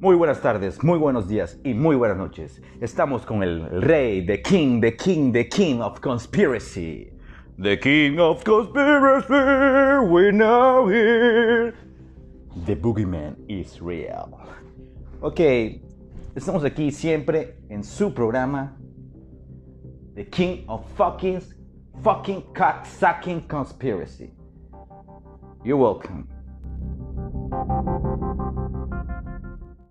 Muy buenas tardes, muy buenos días y muy buenas noches. Estamos con el rey, the king, the king, the king of conspiracy. The king of conspiracy, we're now here. The boogeyman is real. Ok, estamos aquí siempre en su programa, The King of Fucking, fucking Cock-Sucking Conspiracy. You're welcome.